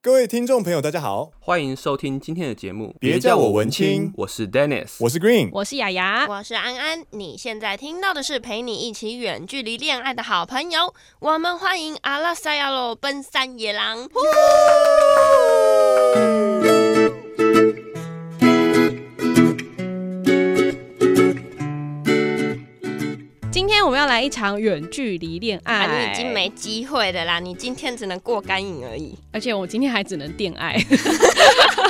各位听众朋友，大家好，欢迎收听今天的节目。别叫我文青，我是 Dennis，我是 Green，我是雅雅，我是安安。你现在听到的是陪你一起远距离恋爱的好朋友。我们欢迎阿拉塞亚罗奔山野郎。们要来一场远距离恋爱，啊，你已经没机会的啦！你今天只能过干瘾而已，而且我今天还只能恋爱。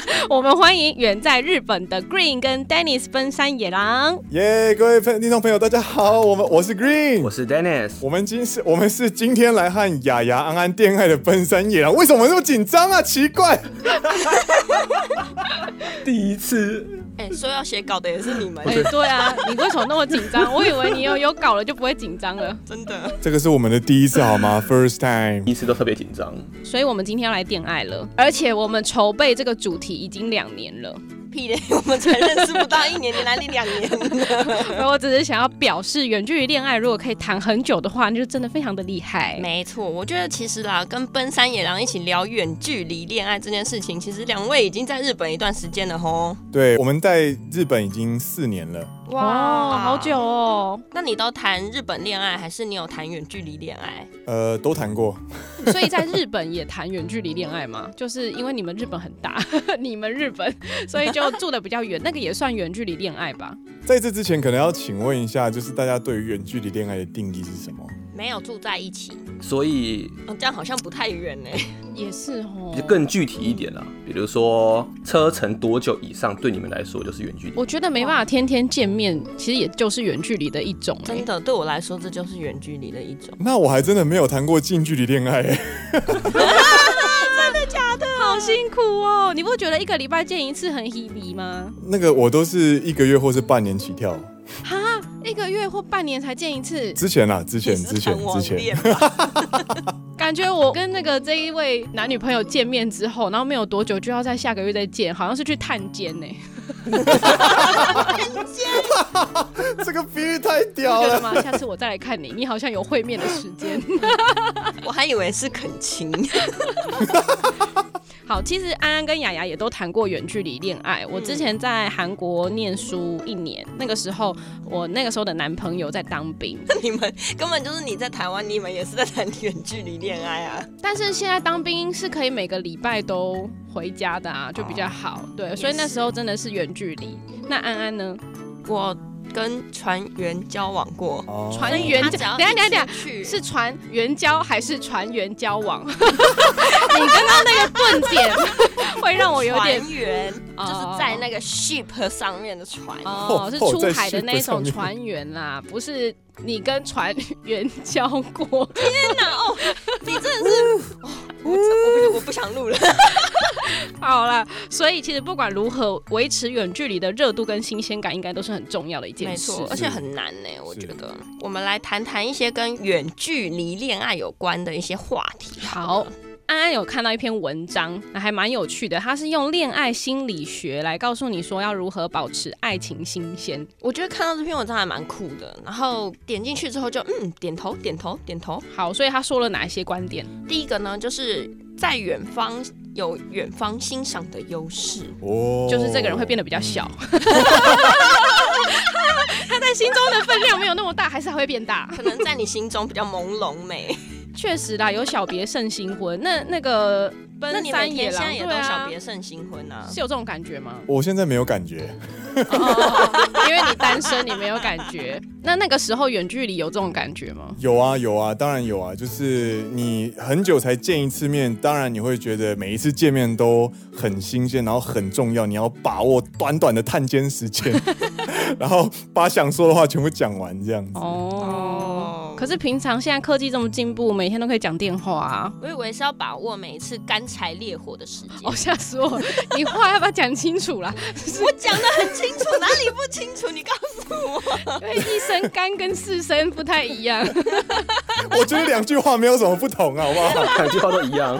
我们欢迎远在日本的 Green 跟 Dennis 奔山野狼。耶，yeah, 各位听众朋友，大家好，我们我是 Green，我是 Dennis，我们今是，我们是今天来和雅雅安安恋爱的奔山野狼。为什么那么紧张啊？奇怪，第一次。哎、欸，说要写稿的也是你们。哎、欸，对啊，你为什么那么紧张？我以为你有有稿了就不会紧张了。真的，这个是我们的第一次好吗？First time，第一次都特别紧张。所以我们今天要来恋爱了，而且我们筹备这个主题已经两年了。屁嘞，我们才认识不到一年，你来你两年了。我只是想要表示，远距离恋爱如果可以谈很久的话，那就真的非常的厉害。没错，我觉得其实啦，跟奔山野狼一起聊远距离恋爱这件事情，其实两位已经在日本一段时间了吼。对，我们在日本已经四年了。哇，好久哦！那你都谈日本恋爱，还是你有谈远距离恋爱？呃，都谈过。所以在日本也谈远距离恋爱吗？就是因为你们日本很大，你们日本，所以就住的比较远，那个也算远距离恋爱吧？在这之前，可能要请问一下，就是大家对于远距离恋爱的定义是什么？没有住在一起，所以、哦、这样好像不太远呢。也是哦，就更具体一点啦，比如说车程多久以上，对你们来说就是远距离。我觉得没办法天天见面，其实也就是远距离的一种。真的，对我来说，这就是远距离的一种。那我还真的没有谈过近距离恋爱。真的假的？好辛苦哦！你不觉得一个礼拜见一次很 heavy 吗？那个我都是一个月或是半年起跳。哈，一个月或半年才见一次？之前啊，之前之前之前，感觉我跟那个这一位男女朋友见面之后，然后没有多久就要在下个月再见，好像是去探监呢。探监，这个比喻太屌了吗？下次我再来看你，你好像有会面的时间。我还以为是恳亲。好，其实安安跟雅雅也都谈过远距离恋爱。我之前在韩国念书一年，那个时候我那个时候的男朋友在当兵。你们根本就是你在台湾，你们也是在谈 远距离恋爱啊。但是现在当兵是可以每个礼拜都回家的啊，就比较好。对，所以那时候真的是远距离。那安安呢？我。跟船员交往过，船员交，等下等下等下，是船员交还是船员交往？你刚刚那个顿点会让我有点船员，就是在那个 ship 上面的船。哦，是出海的那种船员啦，不是你跟船员交过？天哪，哦，你真的是，哦、我我不我不想录了。好了，所以其实不管如何维持远距离的热度跟新鲜感，应该都是很重要的一件事，没错，而且很难呢。我觉得，我们来谈谈一些跟远距离恋爱有关的一些话题好。好，安安有看到一篇文章，还蛮有趣的，他是用恋爱心理学来告诉你说要如何保持爱情新鲜。我觉得看到这篇文章还蛮酷的，然后点进去之后就嗯，点头点头点头。好，所以他说了哪一些观点？第一个呢，就是在远方。有远方欣赏的优势，哦，就是这个人会变得比较小，他在心中的分量没有那么大，还是还会变大，可能在你心中比较朦胧美。确实啦，有小别胜新婚，那那个。奔三野郎也都小别胜新婚啊，是有这种感觉吗？我现在没有感觉，因为你单身，你没有感觉。那那个时候远距离有这种感觉吗？有啊有啊，当然有啊。就是你很久才见一次面，当然你会觉得每一次见面都很新鲜，然后很重要，你要把握短短的探监时间，然后把想说的话全部讲完，这样子。哦。可是平常现在科技这么进步，每天都可以讲电话啊。我以为是要把握每一次干柴烈火的时间。哦，吓死我！你话要不要讲清楚啦？我讲的很清楚，哪里不清楚？你告诉我。因为一声干跟四声不太一样。我觉得两句话没有什么不同啊，好不好？两句话都一样。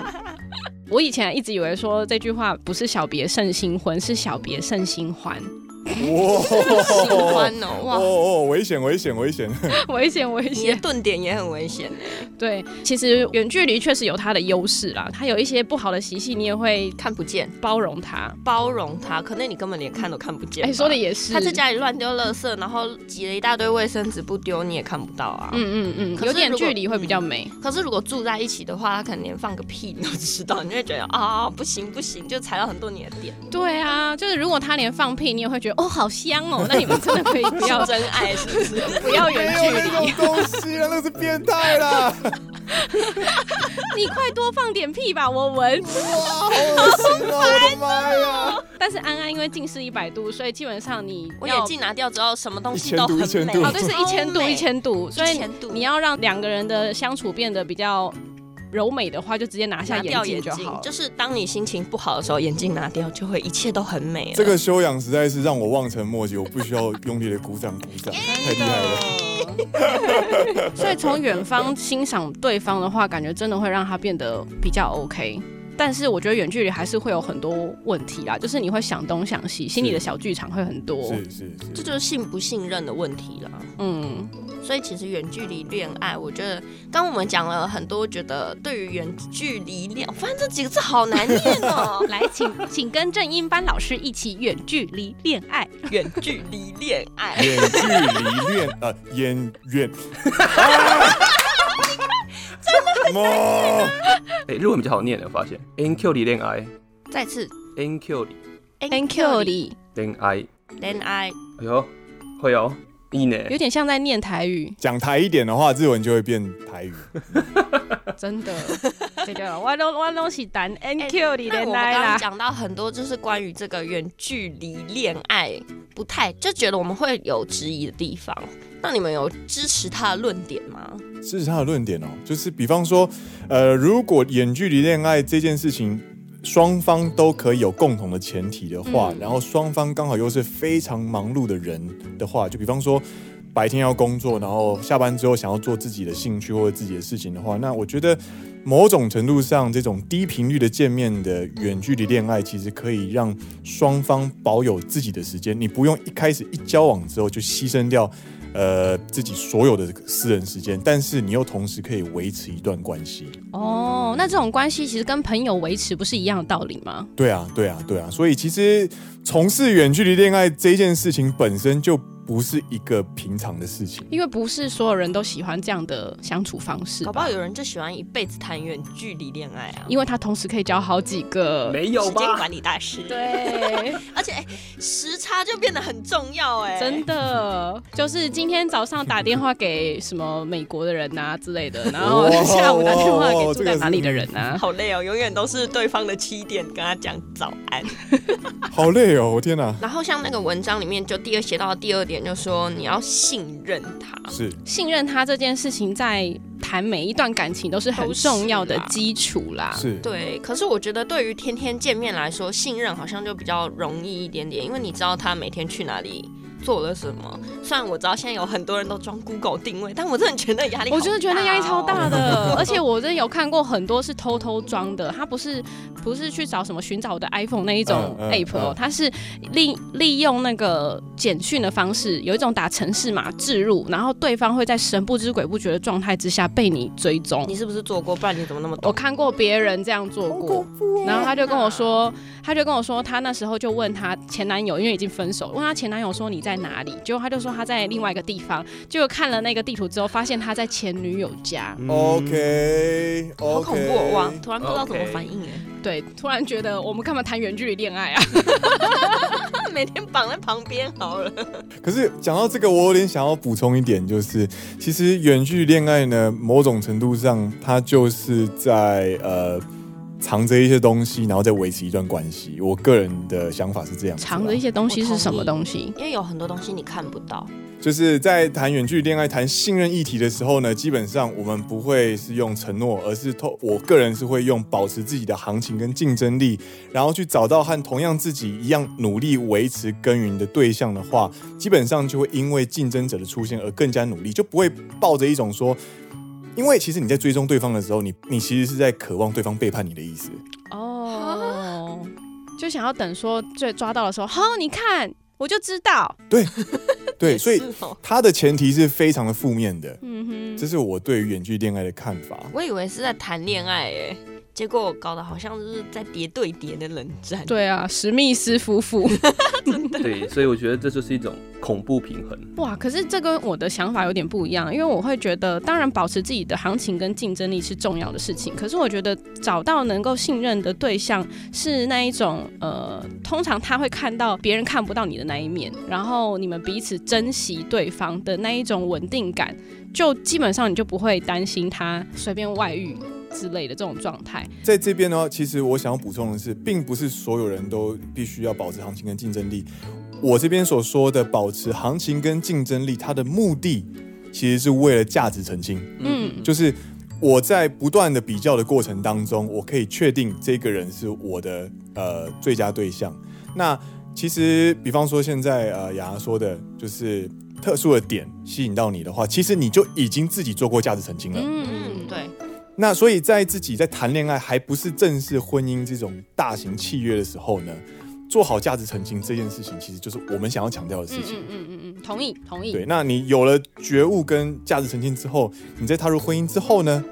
我以前一直以为说这句话不是小别胜新婚，是小别胜新欢。哇，喜欢哦，哇哦哦，危险危险危险，危险危险 你的险。顿点也很危险对，其实远距离确实有它的优势啦，它有一些不好的习性，你也会看不见，包容它。包容它，可能你根本连看都看不见吧。哎，说的也是。他在家里乱丢垃圾，然后挤了一大堆卫生纸不丢，你也看不到啊。嗯嗯嗯，有点距离会比较美。可是如果住在一起的话，他可能连放个屁你都知道，你就会觉得啊，不行不行，就踩到很多你的点。对啊，就是如果他连放屁，你也会觉得哦，好香哦。那你们真的可以不要真爱是不是？不要远距没有那离，种东西啊，那是变态啦！你快多放点屁吧，我闻。哇，好恶心啊！我的妈呀！但是安安因为近视一百度，所以基本上你我要眼镜拿掉之后，什么东西1000都很美。度1000度哦，对，是一千度，一千度，所以你要让两个人的相处变得比较柔美的话，就直接拿下眼镜就好了。就是当你心情不好的时候，眼镜拿掉，就会一切都很美。这个修养实在是让我望尘莫及，我不需要用力的鼓掌鼓掌，太厉害了。所以从远方欣赏对方的话，感觉真的会让他变得比较 OK。但是我觉得远距离还是会有很多问题啦，就是你会想东想西，心里的小剧场会很多。是是是，这就是信不信任的问题啦。嗯，所以其实远距离恋爱，我觉得刚刚我们讲了很多，觉得对于远距离恋，我发现这几个字好难念哦。来，请请跟正音班老师一起远距离恋爱。远距离恋爱，远距离恋呃远远，真的哎、日文比较好念的，我发现。NQ 里恋爱，再次。NQ 里 N Q 里恋爱，恋爱，哎呦，会哦，有点像在念台语，讲台一点的话，日文就会变台语。真的。这个，我都我都是单 N Q 里恋那我们爱啦。刚刚讲到很多，就是关于这个远距离恋爱，不太就觉得我们会有质疑的地方。那你们有支持他的论点吗？支持他的论点哦，就是比方说，呃，如果远距离恋爱这件事情，双方都可以有共同的前提的话，嗯。然后双方刚好又是非常忙碌的人的话，就比方说白天要工作，然后下班之后想要做自己的兴趣或者自己的事情的话，那我觉得某种程度上，这种低频率的见面的远距离恋爱，其实可以让双方保有自己的时间，你不用一开始一交往之后就牺牲掉。呃，自己所有的私人时间，但是你又同时可以维持一段关系。哦，那这种关系其实跟朋友维持不是一样的道理吗？对啊，对啊，对啊。所以其实从事远距离恋爱这件事情本身就不是一个平常的事情。因为不是所有人都喜欢这样的相处方式吧，搞不好有人就喜欢一辈子谈远距离恋爱啊，因为他同时可以交好几个。没有时间？管理大师。，对，而且、哎时差就变得很重要哎、真的就是今天早上打电话给什么美国的人啊之类的，然后下午打电话给住在哪里的人啊。好累哦，永远都是对方的七点跟他讲早安。好累哦，我天哪！然后像那个文章里面就第二写到的第二点，就说你要信任他。是信任他这件事情，在谈每一段感情都是很重要的基础啦。是，对，可是我觉得对于天天见面来说，信任好像就比较容易一点点，因为你知道他每天去哪里。做了什么？虽然我知道现在有很多人都装 Google 定位，但我真的觉得压力哦，我真的觉得压力超大的，而且我真的有看过很多是偷偷装的，他不是不是去找什么寻找我的 iPhone 那一种嗯嗯 app 哦，嗯他是利利用那个简讯的方式，有一种打城市码置入，然后对方会在神不知鬼不觉的状态之下被你追踪。你是不是做过？不然你怎么那么懂？我看过别人这样做过，然后他就跟我说，他就跟我说，他那时候就问他前男友，因为已经分手，问他前男友说你在哪里？结果他就说他在另外一个地方，结果看了那个地图之后，发现他在前女友家。嗯 OK，好恐怖哦！哇，突然不知道怎么反应哎，对，突然觉得我们干嘛谈远距离恋爱啊？每天绑在旁边好了。可是讲到这个，我有点想要补充一点，就是其实远距离恋爱呢，某种程度上，它就是在呃藏着一些东西，然后再维持一段关系。我个人的想法是这样啊，藏着一些东西是什么东西？因为有很多东西你看不到，就是在谈远距离恋爱、谈信任议题的时候呢，基本上我们不会是用承诺，而是透我个人是会用保持自己的行情跟竞争力，然后去找到和同样自己一样努力维持耕耘的对象的话，基本上就会因为竞争者的出现而更加努力，就不会抱着一种说，因为其实你在追踪对方的时候，你你其实是在渴望对方背叛你的意思。哦，就想要等说最抓到的时候，好，你看我就知道。对 对，所以是哦它的前提是非常的负面的。嗯哼，这是我对于远距恋爱的看法。我以为是在谈恋爱诶，结果搞得好像就是在叠对叠的冷战。对啊，史密斯夫妇。真的对，所以我觉得这就是一种恐怖平衡。哇，可是这跟我的想法有点不一样，因为我会觉得，当然保持自己的行情跟竞争力是重要的事情，可是我觉得找到能够信任的对象是那一种，呃，通常他会看到别人看不到你的那一面，然后你们彼此珍惜对方的那一种稳定感，就基本上你就不会担心他随便外遇之类的这种状态。在这边呢，其实我想要补充的是，并不是所有人都必须要保持行情跟竞争力。我这边所说的保持行情跟竞争力，它的目的其实是为了价值澄清。嗯，就是我在不断的比较的过程当中，我可以确定这个人是我的呃最佳对象。那其实，比方说现在呃雅雅说的，就是特殊的点吸引到你的话，其实你就已经自己做过价值澄清了。嗯那所以在自己在谈恋爱还不是正式婚姻这种大型契约的时候呢，做好价值澄清这件事情，其实就是我们想要强调的事情。嗯嗯嗯嗯，同意同意。对，那你有了觉悟跟价值澄清之后，你在踏入婚姻之后呢，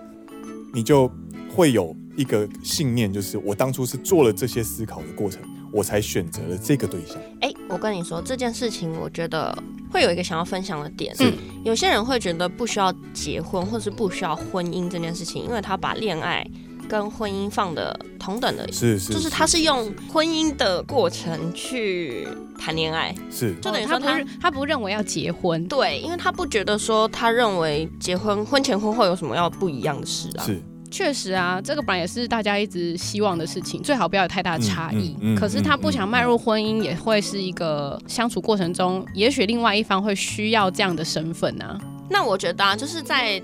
你就会有一个信念，就是我当初是做了这些思考的过程，我才选择了这个对象。哎，我跟你说这件事情，我觉得会有一个想要分享的点。嗯有些人会觉得不需要结婚，或是不需要婚姻这件事情，因为他把恋爱跟婚姻放的同等的，是是，就是他是用婚姻的过程去谈恋爱，是就等于哦他不说他是他不认为要结婚，对，因为他不觉得说他认为结婚婚前婚后有什么要不一样的事啊。是确实啊，这个本来也是大家一直希望的事情，最好不要有太大的差异。嗯嗯嗯可是他不想迈入婚姻，也会是一个相处过程中，也许另外一方会需要这样的身份啊。那我觉得啊，就是在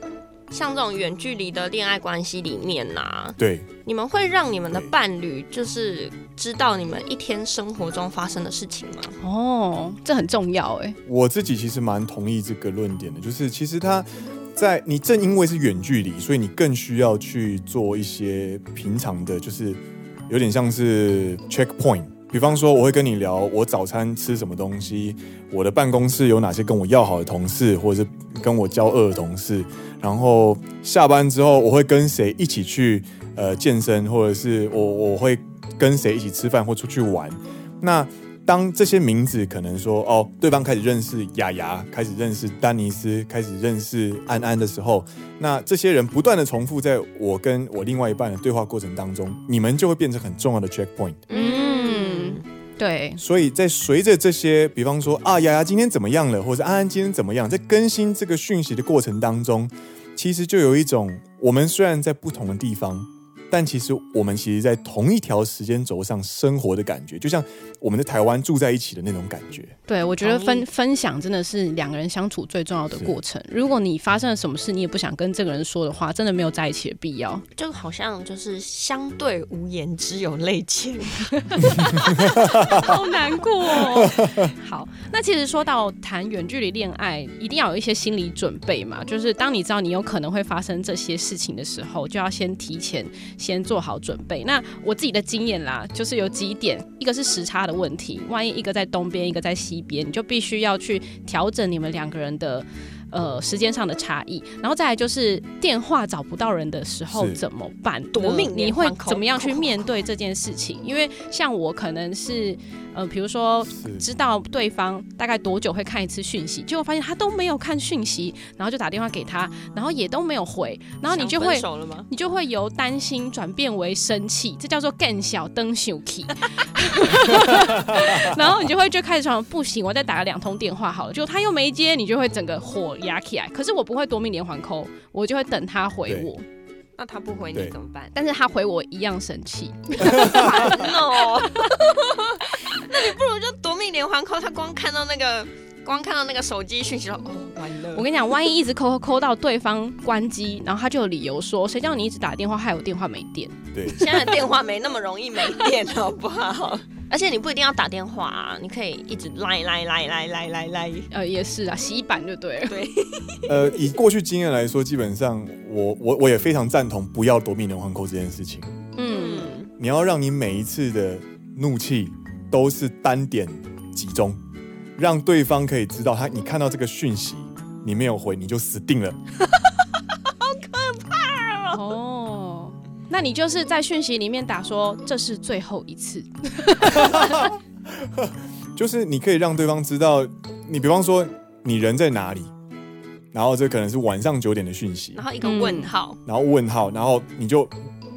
像这种远距离的恋爱关系里面呐、啊，对，你们会让你们的伴侣就是知道你们一天生活中发生的事情吗？哦，这很重要哎。我自己其实蛮同意这个论点的，就是其实他在你正因为是远距离，所以你更需要去做一些平常的，就是有点像是 checkpoint。比方说，我会跟你聊我早餐吃什么东西，我的办公室有哪些跟我要好的同事，或者是跟我交恶的同事。然后下班之后，我会跟谁一起去呃健身，或者是我我会跟谁一起吃饭或出去玩。那当这些名字可能说哦，对方开始认识雅雅，开始认识丹尼斯，开始认识安安的时候，那这些人不断的重复在我跟我另外一半的对话过程当中，你们就会变成很重要的 checkpoint。嗯，对，所以在随着这些，比方说啊，雅雅今天怎么样了，或者安安今天怎么样，在更新这个讯息的过程当中，其实就有一种我们虽然在不同的地方。但其实我们其实，在同一条时间轴上生活的感觉，就像我们在台湾住在一起的那种感觉。对，我觉得分分享真的是两个人相处最重要的过程。如果你发生了什么事，你也不想跟这个人说的话，真的没有在一起的必要。就好像就是相对无言，只有泪腺，好难过哦。好，那其实说到谈远距离恋爱，一定要有一些心理准备嘛。就是当你知道你有可能会发生这些事情的时候，就要先提前。先做好准备。那我自己的经验啦，就是有几点，一个是时差的问题，万一一个在东边，一个在西边，你就必须要去调整你们两个人的呃时间上的差异。然后再来就是电话找不到人的时候怎么办？夺命，你会怎么样去面对这件事情？因为像我可能是呃，比如说知道对方大概多久会看一次讯息，结果发现他都没有看讯息，然后就打电话给他，然后也都没有回，然后你就会你就会由担心转变为生气，这叫做更小灯秀气，然后你就会就开始想不行，我再打个两通电话好了，就他又没接，你就会整个火压起来。可是我不会夺命连环 call，我就会等他回我。那他不回你怎么办？但是他回我一样生气，烦哦。那个，光看到那个手机讯息哦，完了。我跟你讲，万一一直 call call 到对方关机，然后他就有理由说，谁叫你一直打电话，害我电话没电。对，现在电话没那么容易没电，好不好？而且你不一定要打电话啊，你可以一直来来来来来来来。呃，也是啊，洗版就对了。对。呃，以过去经验来说，基本上我我我也非常赞同不要夺命连环 call 这件事情。嗯。你要让你每一次的怒气都是单点集中。让对方可以知道他，你看到这个讯息，你没有回，你就死定了。好可怕哦！哦，那你就是在讯息里面打说这是最后一次，就是你可以让对方知道，你比方说你人在哪里，然后这可能是晚上九点的讯息，然后一个问号，然后问号，然后你就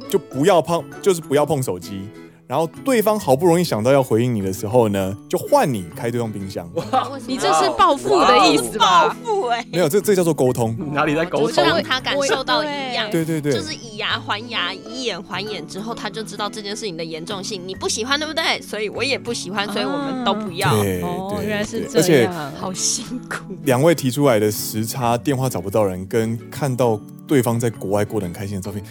就不要碰，就是不要碰手机。然后对方好不容易想到要回应你的时候呢，就换你开对方冰箱。哇，你这是报复的意思吧？报复哎，没有，这这叫做沟通。哪里在沟通？就让他感受到一样。对对对，就是以牙还牙，以眼还眼之后，他就知道这件事情的严重性。你不喜欢对不对？所以我也不喜欢，所以我们都不要。对哦，原来是这样，而且好辛苦。两位提出来的时差、电话找不到人，跟看到对方在国外过得很开心的照片。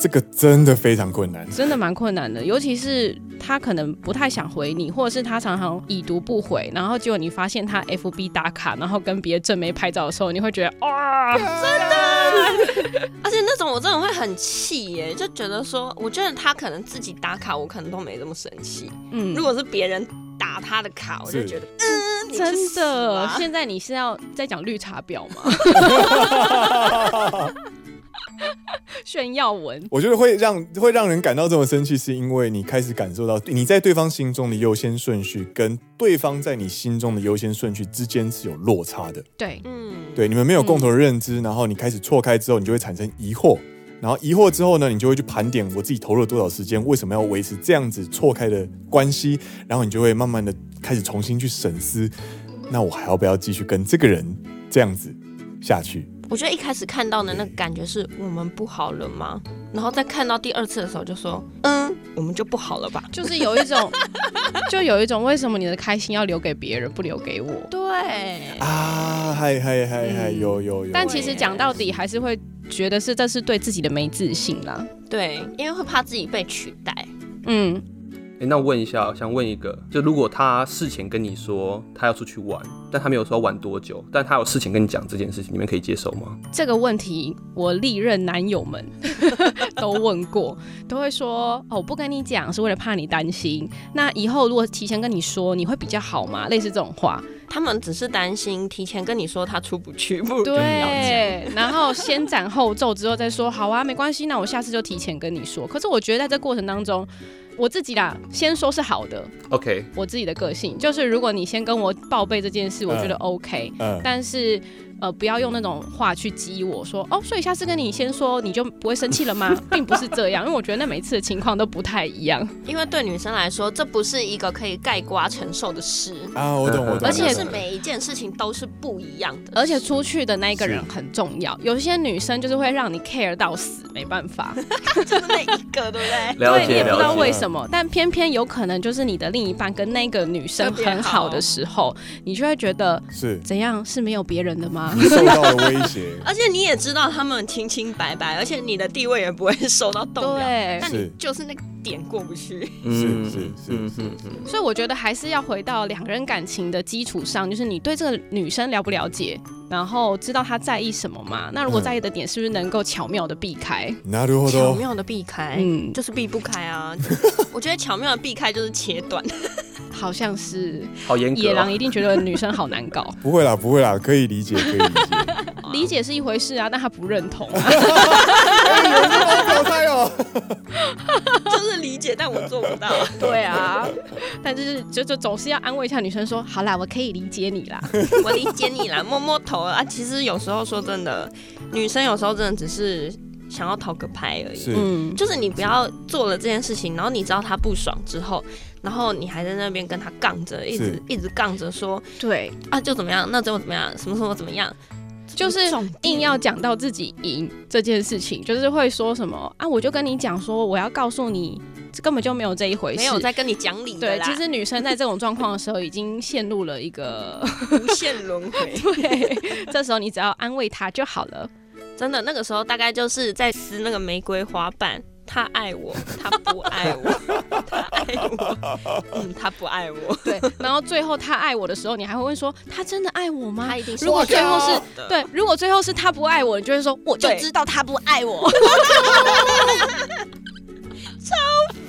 这个真的非常困难，真的蛮困难的，尤其是他可能不太想回你，或者是他常常已读不回，然后结果你发现他 FB 打卡，然后跟别的正妹拍照的时候，你会觉得哇，真的，而且那种我真的会很气耶，就觉得说，我觉得他可能自己打卡，我可能都没这么生气，嗯，如果是别人打他的卡，我就觉得，嗯，真的，现在你是要在讲绿茶婊吗？炫耀文，我觉得会让会让人感到这么生气，是因为你开始感受到你在对方心中的优先顺序跟对方在你心中的优先顺序之间是有落差的。对，嗯，对，你们没有共同的认知，然后你开始错开之后，你就会产生疑惑，然后疑惑之后呢，你就会去盘点我自己投入了多少时间，为什么要维持这样子错开的关系，然后你就会慢慢的开始重新去审视，那我还要不要继续跟这个人这样子下去？我觉得一开始看到的那个感觉是我们不好了吗？然后再看到第二次的时候就说，嗯，我们就不好了吧？就是有一种，就有一种，为什么你的开心要留给别人，不留给我？对啊，嗨嗨嗨嗨，有有有。但其实讲到底，还是会觉得是这是对自己的没自信啦。对，因为会怕自己被取代。嗯。哎，那我问一下，想问一个，就如果他事前跟你说他要出去玩，但他没有说要玩多久，但他有事情跟你讲这件事情，你们可以接受吗？这个问题，我历任男友们 都问过，都会说哦，我不跟你讲是为了怕你担心。那以后如果提前跟你说，你会比较好吗？类似这种话，他们只是担心提前跟你说他出不去，不对，然后先斩后奏之后再说，好啊，没关系，那我下次就提前跟你说。可是我觉得在这过程当中。我自己啦，先说是好的。OK，我自己的个性就是，如果你先跟我报备这件事，我觉得 OK。嗯，但是。呃，不要用那种话去激我说哦，所以下次跟你先说，你就不会生气了吗？并不是这样，因为我觉得那每次的情况都不太一样。因为对女生来说，这不是一个可以盖瓜承受的事啊，我懂我懂。而且是每一件事情都是不一样的，而且出去的那一个人很重要。有些女生就是会让你 care 到死，没办法，就是那一个，对不对？对，你也不知道为什么，但偏偏有可能就是你的另一半跟那个女生很好的时候，你就会觉得是怎样？是没有别人的吗？受到了威胁，而且你也知道他们清清白白，而且你的地位也不会受到动摇，对，但你就是那个点过不去，是是是是是。所以我觉得还是要回到两个人感情的基础上，就是你对这个女生了不了解，然后知道她在意什么嘛？那如果在意的点是不是能够巧妙的避开？巧妙的避开，嗯，就是避不开啊。我觉得巧妙的避开就是切断。好像是，好严格。野狼一定觉得女生好难搞。不会啦，不会啦，可以理解，可以理解。理解是一回事啊，但他不认同。有人好表态哦。就是理解，但我做不到。对啊，但就是就就总是要安慰一下女生说，好啦，我可以理解你啦，我理解你啦，摸摸头啊。其实有时候说真的，女生有时候真的只是想要讨个拍而已。嗯，就是你不要做了这件事情，然后你知道他不爽之后。然后你还在那边跟他杠着，一直一直杠着说，对啊，就怎么样，那就怎么样，什么什么怎么样，就是硬要讲到自己赢这件事情，就是会说什么啊，我就跟你讲说，我要告诉你，根本就没有这一回事，没有在跟你讲理。对，其实女生在这种状况的时候，已经陷入了一个 无限轮回。对，这时候你只要安慰她就好了。真的，那个时候大概就是在撕那个玫瑰花瓣。他爱我，他不爱我，他爱我，嗯，他不爱我。对，然后最后他爱我的时候，你还会问说，他真的爱我吗？他一定是。如果最后是对，如果最后是他不爱我，你就会说，我就知道他不爱我。超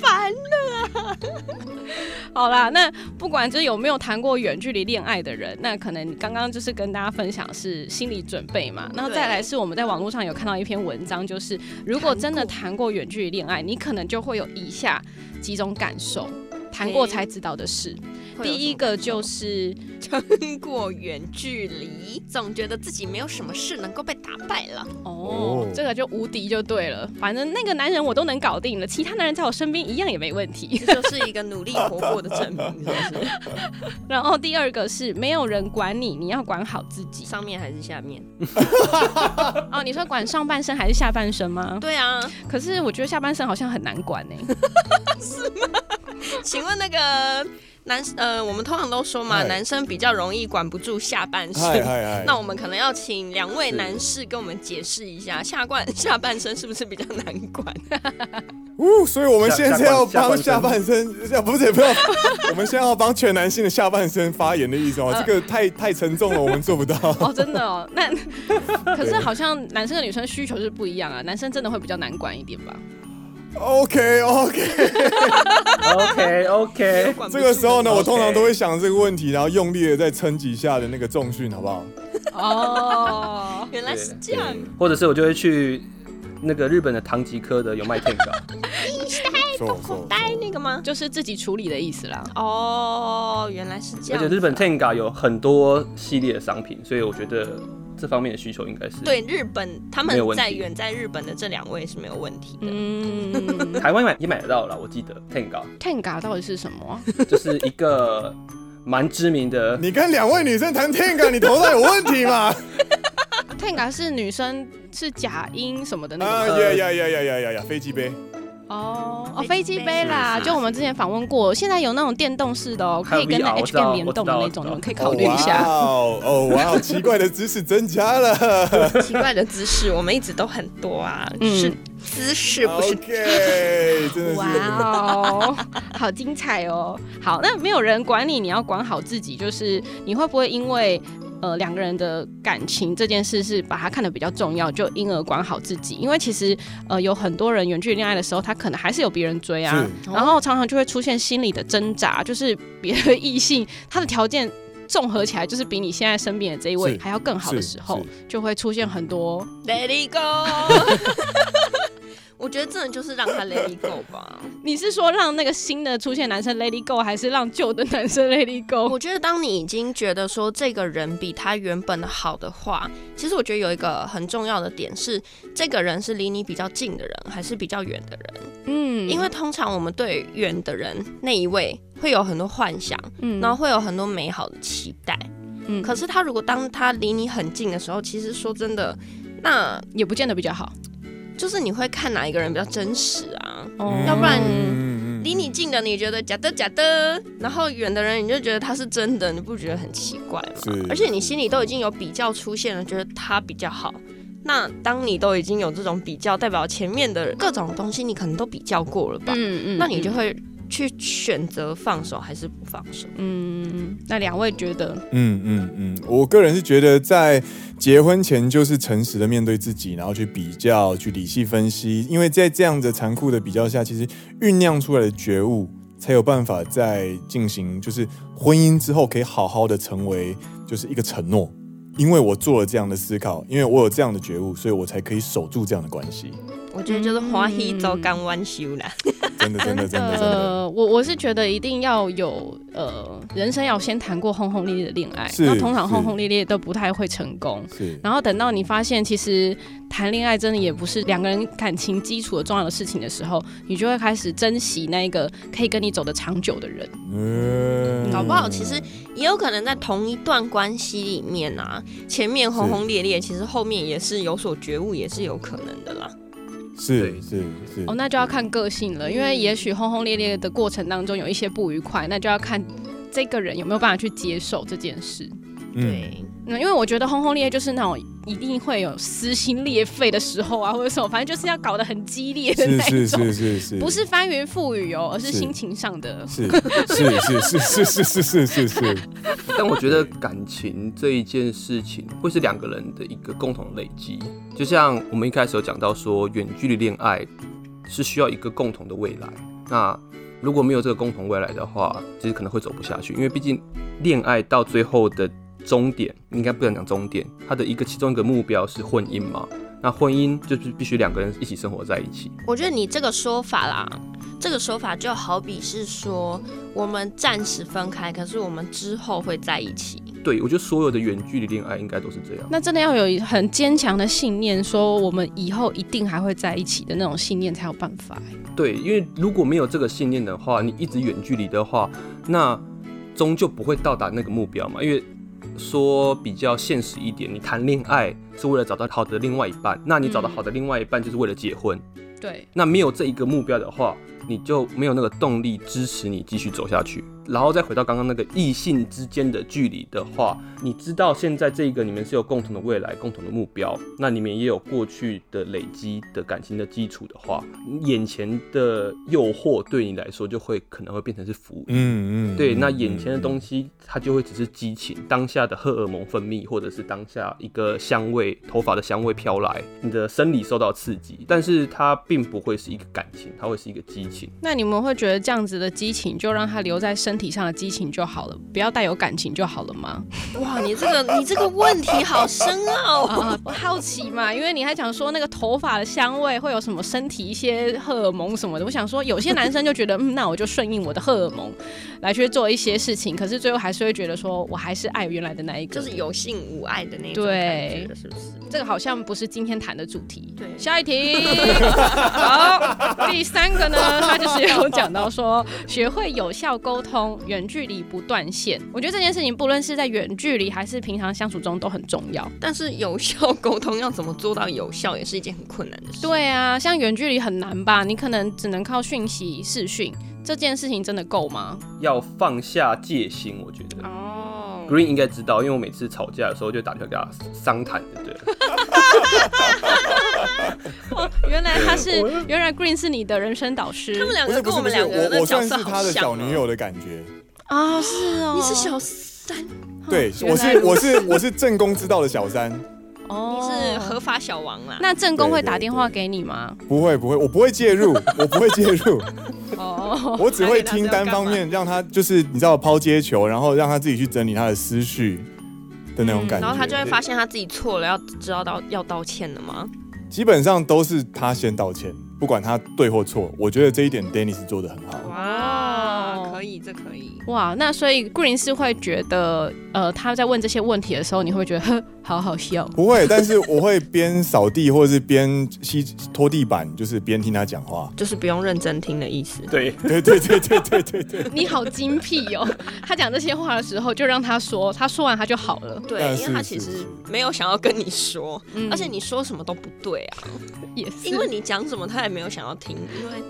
烦的。好啦，那不管就是有没有谈过远距离恋爱的人，那可能刚刚就是跟大家分享是心理准备嘛。那再来是我们在网络上有看到一篇文章，就是如果真的谈过远距离恋爱，你可能就会有以下几种感受。谈过才知道的事，第一个就是撑过远距离，总觉得自己没有什么事能够被打败了。哦，这个就无敌就对了，反正那个男人我都能搞定了，其他男人在我身边一样也没问题。这就是一个努力活过的证明，是不是？然后第二个是没有人管你，你要管好自己。上面还是下面？哦，你说管上半身还是下半身吗？对啊，可是我觉得下半身好像很难管呢。是吗？请问那个男呃，我们通常都说嘛，男生比较容易管不住下半身。那我们可能要请两位男士跟我们解释一下，下冠 下半身是不是比较难管？哦，所以我们现在要帮下半身，不是不要，我们现在要帮全男性的下半身发言的意思哦。这个太太沉重了，我们做不到。哦，真的哦。那可是好像男生和女生需求是不一样啊，男生真的会比较难管一点吧？OK OK OK OK，这个时候呢，我通常都会想这个问题，然后用力的再撑几下的那个重训，好不好？哦，原来是这样。或者是我就会去那个日本的唐吉诃德有卖 Tenga，说口袋那个吗？就是自己处理的意思啦。哦，原来是这样。而且日本 Tenga 有很多系列的商品，所以我觉得。这方面的需求应该是对日本，他们在远在日本的这两位是没有问题的。嗯，台湾买也买得到了，我记得 Tenga。Tenga 到底是什么？就是一个蛮知名的。你跟两位女生谈 Tenga，你头上有问题吗？Tenga 是女生是假音什么的那个？啊呀呀呀呀呀呀！飞机杯。哦哦，飞机杯啦，就我们之前访问过，现在有那种电动式的哦，可以跟那 H game 联动的那种，你们可以考虑一下。哦哦，哇，奇怪的知识增加了，奇怪的知识我们一直都很多啊，是姿势不是？OK，真的是。哇哦，好精彩哦！好，那没有人管你，你要管好自己，就是你会不会因为？呃，两个人的感情这件事是把它看得比较重要，就因而管好自己。因为其实呃，有很多人远距离恋爱的时候，他可能还是有别人追啊，然后常常就会出现心理的挣扎，就是别的异性他的条件综合起来，就是比你现在身边的这一位还要更好的时候，就会出现很多 Let it go。我觉得真的就是让他 lady go 吧。你是说让那个新的出现男生 lady go，还是让旧的男生 lady go？我觉得当你已经觉得说这个人比他原本的好的话，其实我觉得有一个很重要的点是，这个人是离你比较近的人，还是比较远的人？嗯，因为通常我们对远的人那一位会有很多幻想，嗯，然后会有很多美好的期待，嗯，可是他如果当他离你很近的时候，其实说真的，那也不见得比较好。就是你会看哪一个人比较真实啊？嗯、要不然离你近的你觉得假的假的，然后远的人你就觉得他是真的，你不觉得很奇怪吗？而且你心里都已经有比较出现了，觉得他比较好。那当你都已经有这种比较，代表前面的各种东西你可能都比较过了吧？嗯嗯，那你就会。去选择放手还是不放手？嗯，那两位觉得？嗯嗯嗯，我个人是觉得在结婚前就是诚实的面对自己，然后去比较，去理性分析，因为在这样子残酷的比较下，其实酝酿出来的觉悟，才有办法在进行就是婚姻之后可以好好的成为就是一个承诺。因为我做了这样的思考，因为我有这样的觉悟，所以我才可以守住这样的关系。我觉得就是花喜做甘愿受啦。真的真的真的真的，呃，我我是觉得一定要有呃，人生要先谈过轰轰烈烈的恋爱，那通常轰轰烈烈都不太会成功。是，然后等到你发现其实谈恋爱真的也不是两个人感情基础的重要的事情的时候，你就会开始珍惜那个可以跟你走得长久的人。嗯，搞不好其实也有可能在同一段关系里面啊，前面轰轰烈烈，其实后面也是有所觉悟，也是有可能的啦。是是是。哦，那就要看个性了，因为也许轰轰烈烈的过程当中有一些不愉快，那就要看这个人有没有办法去接受这件事。对，嗯，因为我觉得轰轰烈烈就是那种一定会有撕心裂肺的时候啊，或者什么，反正就是要搞得很激烈的那种，是是是是。是，不是翻云覆雨哦，而是心情上的，是是是是是是是是是是。但我觉得感情这一件事情会是两个人的一个共同累积，就像我们一开始有讲到说，远距离恋爱是需要一个共同的未来。那如果没有这个共同未来的话，其实可能会走不下去，因为毕竟恋爱到最后的终点，应该不能讲终点，它的一个其中一个目标是婚姻嘛。那婚姻就是必须两个人一起生活在一起。我觉得你这个说法啦，这个说法就好比是说，我们暂时分开，可是我们之后会在一起。对，我觉得所有的远距离恋爱应该都是这样。那真的要有很坚强的信念，说我们以后一定还会在一起的那种信念才有办法。对，因为如果没有这个信念的话，你一直远距离的话，那终究不会到达那个目标嘛，因为。说比较现实一点，你谈恋爱是为了找到好的另外一半，那你找到好的另外一半就是为了结婚。对，那没有这一个目标的话，你就没有那个动力支持你继续走下去。然后再回到刚刚那个异性之间的距离的话，你知道现在这个你们是有共同的未来、共同的目标，那你们也有过去的累积的感情的基础的话，眼前的诱惑对你来说就会可能会变成是浮云。嗯嗯，对，那眼前的东西它就会只是激情，当下的荷尔蒙分泌，或者是当下一个香味，头发的香味飘来，你的生理受到刺激，但是它并不会是一个感情，它会是一个激情。那你们会觉得这样子的激情就让它留在身。体上的激情就好了，不要带有感情就好了吗？哇，你这个你这个问题好深奥、啊。我好奇嘛，因为你还讲说那个头发的香味会有什么身体一些荷尔蒙什么的，我想说有些男生就觉得嗯，那我就顺应我的荷尔蒙来去做一些事情，可是最后还是会觉得说我还是爱原来的那一个，就是有性无爱的那种对，是不是？这个好像不是今天谈的主题。对，下一题。好，第三个呢，他就是有讲到说学会有效沟通。远距离不断线，我觉得这件事情不论是在远距离还是平常相处中都很重要。但是有效沟通要怎么做到有效，也是一件很困难的事。对啊，像远距离很难吧？你可能只能靠讯息视讯，这件事情真的够吗？要放下戒心，我觉得。哦、oh.，Green 应该知道，因为我每次吵架的时候就打电话给他商谈，对不对？哦，原来他是，原来 Green 是你的人生导师。他们两个跟我们两个我，我算是他的小女友的感觉。啊，是哦，你是小三，对，我是我是我是正宫知道的小三，哦，你是合法小王啦。那正宫会打电话给你吗？不会不会，我不会介入，我不会介入。哦，我只会听单方面，让他就是你知道抛接球，然后让他自己去整理他的思绪的那种感觉，然后他就会发现他自己错了，要知道道要道歉了吗？基本上都是他先道歉，不管他对或错，我觉得这一点 Dennis 做的很好。哇，可以，这可以。哇，那所以 Green 是会觉得，呃，他在问这些问题的时候，你会觉得呵，好好笑。不会，但是我会边扫地或者是边吸拖地板，就是边听他讲话，就是不用认真听的意思。对，对对对对对对对。你好精辟哦，他讲这些话的时候，就让他说，他说完他就好了。对，因为他其实没有想要跟你说，而且你说什么都不对。啊，也是，因为你讲什么他也没有想要听，因为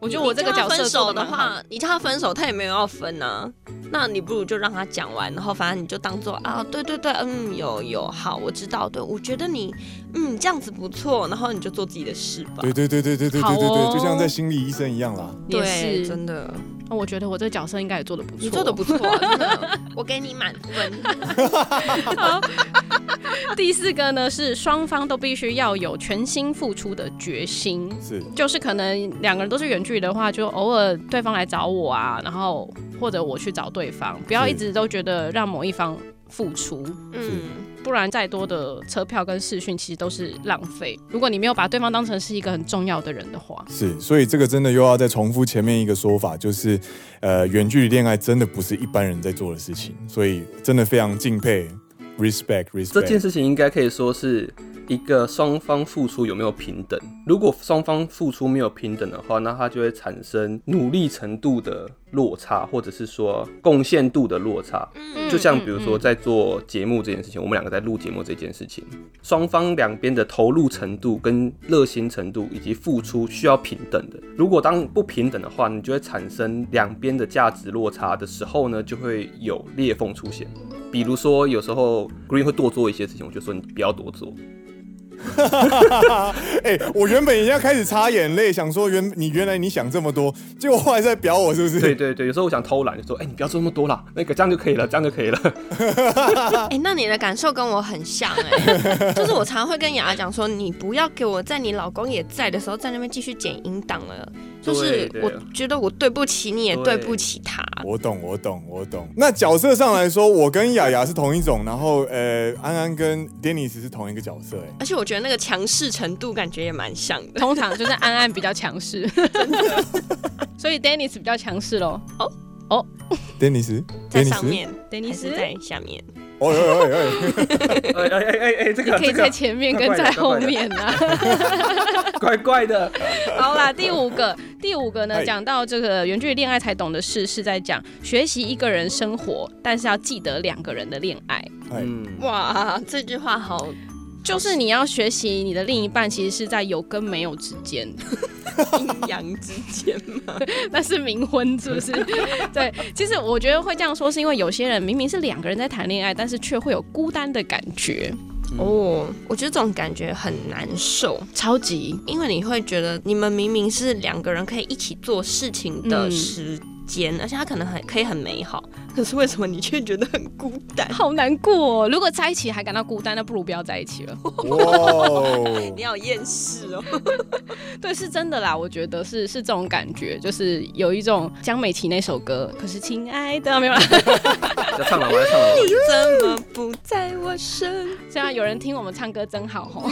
我觉得我这个角色分手的话，你叫他分手，他也没有要分啊。那你不如就让他讲完，然后反正你就当做啊，对对对，嗯，有有好，我知道，对，我觉得你嗯这样子不错，然后你就做自己的事吧。对对对对对对对对对，就像在心理医生一样啦。也是真的。那我觉得我这个角色应该也做的不错，你做的不错，真的，我给你满分。好，第四个呢是双方都必须要有全心付出的决心，是，就是可能两个人都是远距离的话，就偶尔对方来找我啊，然后或者我去找对方，不要一直都觉得让某一方付出，嗯。不然再多的车票跟视讯其实都是浪费。如果你没有把对方当成是一个很重要的人的话，是，所以这个真的又要再重复前面一个说法，就是，呃，远距离恋爱真的不是一般人在做的事情，所以真的非常敬佩，respect，respect。这件事情应该可以说是。一个双方付出有没有平等？如果双方付出没有平等的话，那它就会产生努力程度的落差，或者是说贡献度的落差。就像比如说在做节目这件事情，我们两个在录节目这件事情，双方两边的投入程度、跟热心程度以及付出需要平等的。如果当不平等的话，你就会产生两边的价值落差的时候呢，就会有裂缝出现。比如说有时候 Green 会多做一些事情，我就说你不要多做。哎，我原本已经要开始擦眼泪，想说原你原来你想这么多，结果后来在表我是不是？对对对，有时候我想偷懒，就说哎，你不要做那么多了，那个这样就可以了，这样就可以了。哎，那你的感受跟我很像哎，就是我常常会跟雅雅讲说，你不要给我在你老公也在的时候在那边继续剪音档了。就是我觉得我对不起你，也对不起他。我懂，我懂，我懂。那角色上来说，我跟雅雅是同一种，然后呃，安安跟 Dennis 是同一个角色，哎。而且我觉得那个强势程度感觉也蛮像的。通常就是安安比较强势，所以 Dennis 比较强势喽。哦哦，Dennis 在上面，Dennis 在下面。哦 哎哎哎哎哎哎哎，这个可以在前面跟在后面啊，怪怪的。好啦，第五个，第五个呢，讲到这个远距离恋爱才懂的事，是在讲学习一个人生活，但是要记得两个人的恋爱。嗯，哇，这句话好。就是你要学习你的另一半，其实是在有跟没有之间，阴阳之间嘛？那是冥婚，是不是？对，其实我觉得会这样说，是因为有些人明明是两个人在谈恋爱，但是却会有孤单的感觉。嗯、哦，我觉得这种感觉很难受，超级，因为你会觉得你们明明是两个人可以一起做事情的时间，嗯、而且他可能很可以很美好。可是为什么你却觉得很孤单？好难过哦！如果在一起还感到孤单，那不如不要在一起了。哇，你好厌世哦！对，是真的啦，我觉得是是这种感觉，就是有一种江美琪那首歌。可是亲爱的，没有啦。要唱了，我要唱了。你怎么不在我身？这样有人听我们唱歌真好哦。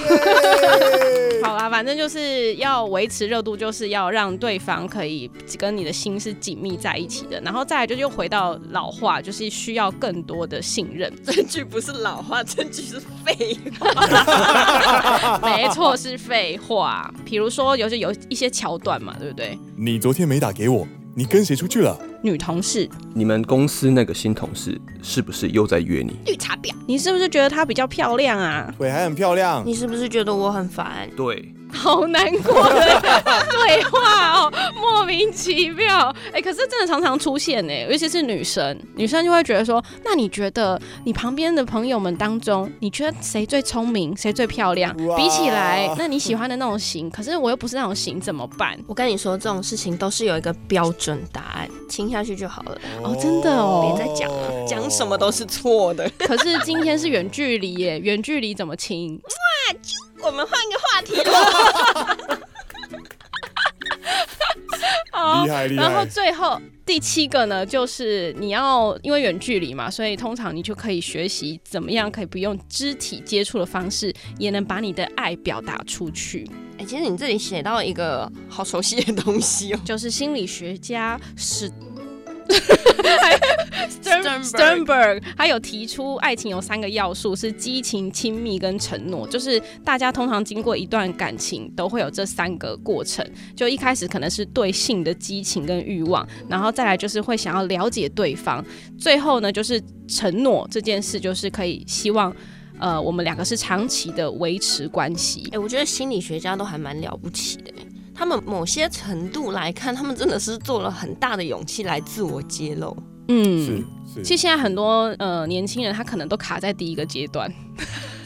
好啦，反正就是要维持热度，就是要让对方可以跟你的心是紧密在一起的。然后再来就又回到老。话就是需要更多的信任。这句不是老话，这句是废话。没错，是废话。比如说，有些有一些桥段嘛，对不对？你昨天没打给我，你跟谁出去了？女同事。你们公司那个新同事是不是又在约你？绿茶婊。你是不是觉得她比较漂亮啊？腿，还很漂亮。你是不是觉得我很烦？对。好难过的 对话哦，莫名其妙。哎、欸，可是真的常常出现呢，尤其是女生，女生就会觉得说，那你觉得你旁边的朋友们当中，你觉得谁最聪明，谁最漂亮？比起来，那你喜欢的那种型，可是我又不是那种型，怎么办？我跟你说，这种事情都是有一个标准答案，亲下去就好了。哦，真的哦，别再讲了，讲什么都是错的。可是今天是远距离耶，远距离怎么亲？哇，我们换个话题了。好，厉害厉害。然后最后第七个呢，就是你要因为远距离嘛，所以通常你就可以学习怎么样可以不用肢体接触的方式，也能把你的爱表达出去。哎、欸，其实你这里写到一个好熟悉的东西哦，就是心理学家是。Sternberg 他有提出，爱情有三个要素，是激情、亲密跟承诺。就是大家通常经过一段感情，都会有这三个过程。就一开始可能是对性的激情跟欲望，然后再来就是会想要了解对方，最后呢就是承诺这件事，就是可以希望呃我们两个是长期的维持关系。哎、欸，我觉得心理学家都还蛮了不起的。他们某些程度来看，他们真的是做了很大的勇气来自我揭露。嗯，是是。其实现在很多呃年轻人，他可能都卡在第一个阶段。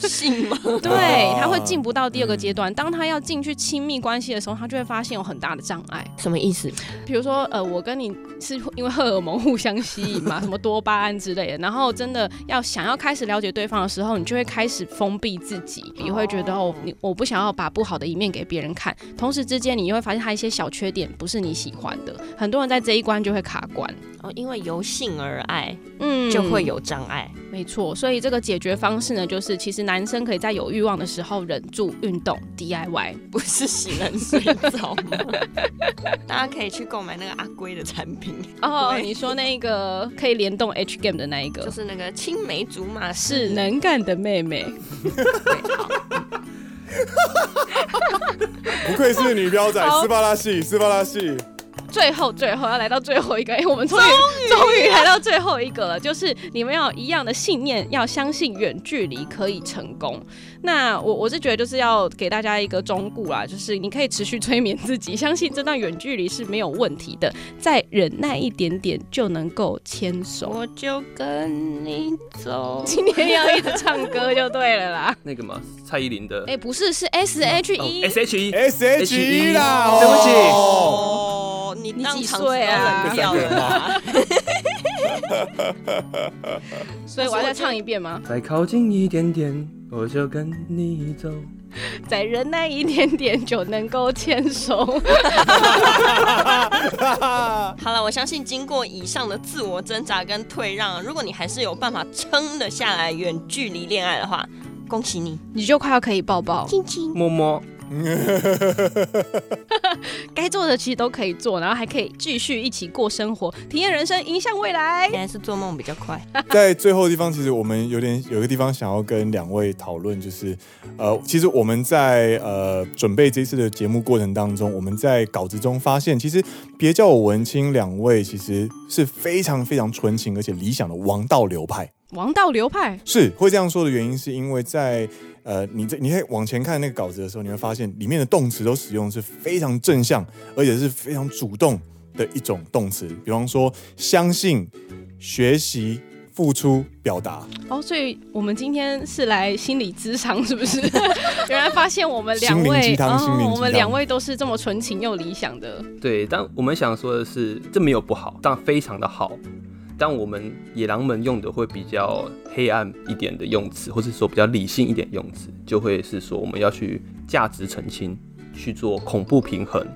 信吗？对，他会进不到第二个阶段。当他要进去亲密关系的时候，他就会发现有很大的障碍。什么意思？比如说，呃，我跟你是因为荷尔蒙互相吸引嘛，什么多巴胺之类的。然后真的要想要开始了解对方的时候，你就会开始封闭自己，你会觉得哦，你我不想要把不好的一面给别人看。同时之间，你又会发现他一些小缺点不是你喜欢的。很多人在这一关就会卡关。哦，因为由性而爱，嗯，就会有障碍。没错，所以这个解决方式呢，就是其实男生可以在有欲望的时候忍住运动 DIY，不是洗冷水澡吗？大家可以去购买那个阿龟的产品哦。你说那个可以联动 H game 的那一个，就是那个青梅竹马是能干的妹妹。不愧是女标仔，斯巴拉系，斯巴拉系。最后最后要来到最后一个，哎，我们终于终于来到最后一个了，就是你们要一样的信念，要相信远距离可以成功。那我我是觉得就是要给大家一个忠告啦，就是你可以持续催眠自己，相信这段远距离是没有问题的，再忍耐一点点就能够牵手。我就跟你走。今天要一直唱歌就对了啦。那个嘛，蔡依林的。哎，不是，是 S H E。S H E。S H E 啦，对不起。哦，你你几岁啊？掉了。所以我要再唱一遍吗？再靠近一点点。我就跟你走，再忍耐一点点就能够牵手。好了，我相信经过以上的自我挣扎跟退让，如果你还是有办法撑得下来远距离恋爱的话，恭喜你，你就快要可以抱抱、亲亲、摸摸。该做的其实都可以做，然后还可以继续一起过生活，体验人生，迎向未来。现在是做梦比较快。在最后的地方，其实我们有点有一个地方想要跟两位讨论，就是呃，其实我们在呃准备这次的节目过程当中，我们在稿子中发现，其实别叫我文青两位其实是非常非常纯情而且理想的王道流派。王道流派是会这样说的原因，是因为在。呃，你这你在往前看那个稿子的时候，你会发现里面的动词都使用是非常正向，而且是非常主动的一种动词。比方说，相信、学习、付出、表达。哦，所以我们今天是来心理咨商，是不是？原来发现我们两位，我们两位都是这么纯情又理想的。对，但我们想说的是，这没有不好，但非常的好。但我们野狼们用的会比较黑暗一点的用词，或者说比较理性一点用词，就会是说我们要去价值澄清，去做恐怖平衡，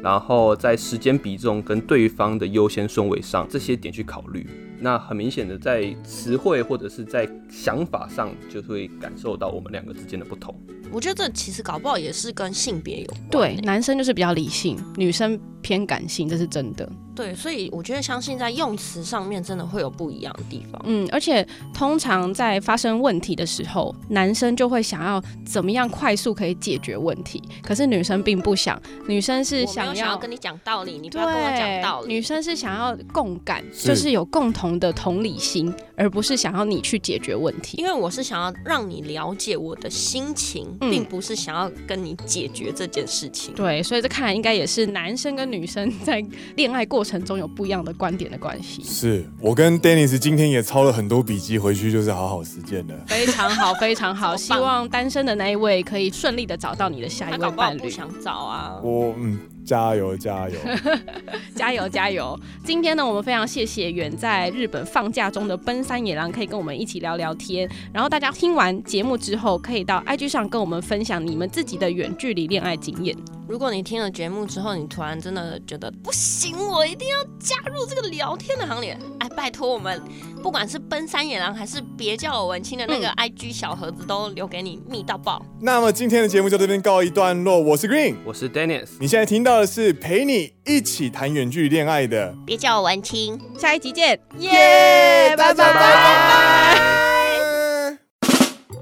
然后在时间比重跟对方的优先顺位上这些点去考虑。那很明显的在词汇或者是在想法上，就会感受到我们两个之间的不同。我觉得这其实搞不好也是跟性别有关、欸。对，男生就是比较理性，女生偏感性，这是真的。对，所以我觉得相信在用词上面真的会有不一样的地方。嗯，而且通常在发生问题的时候，男生就会想要怎么样快速可以解决问题，可是女生并不想，女生是想要，想要跟你讲道理，你不要跟我讲道理。女生是想要共感，就是有共同的同理心，而不是想要你去解决问题。因为我是想要让你了解我的心情，嗯、并不是想要跟你解决这件事情。对，所以这看来应该也是男生跟女生 在恋爱过程中有不一样的观点的关系。是我跟 Dennis 今天也抄了很多笔记，回去就是好好实践的。非常好，非常好，希望单身的那一位可以顺利的找到你的下一位伴侣。不想找啊，我嗯。加油加油 加油加油！今天呢，我们非常谢谢远在日本放假中的奔山野狼，可以跟我们一起聊聊天。然后大家听完节目之后，可以到 IG 上跟我们分享你们自己的远距离恋爱经验。如果你听了节目之后，你突然真的觉得不行，我一定要加入这个聊天的行列，哎，拜托我们，不管是奔山野狼还是别叫我文青的那个 IG 小盒子，都留给你密到爆。那么今天的节目就这边告一段落，我是 Green，我是 Dennis，你现在听到的。是陪你一起谈远距离恋爱的，别叫我文青，下一集见，耶，拜拜。拜拜。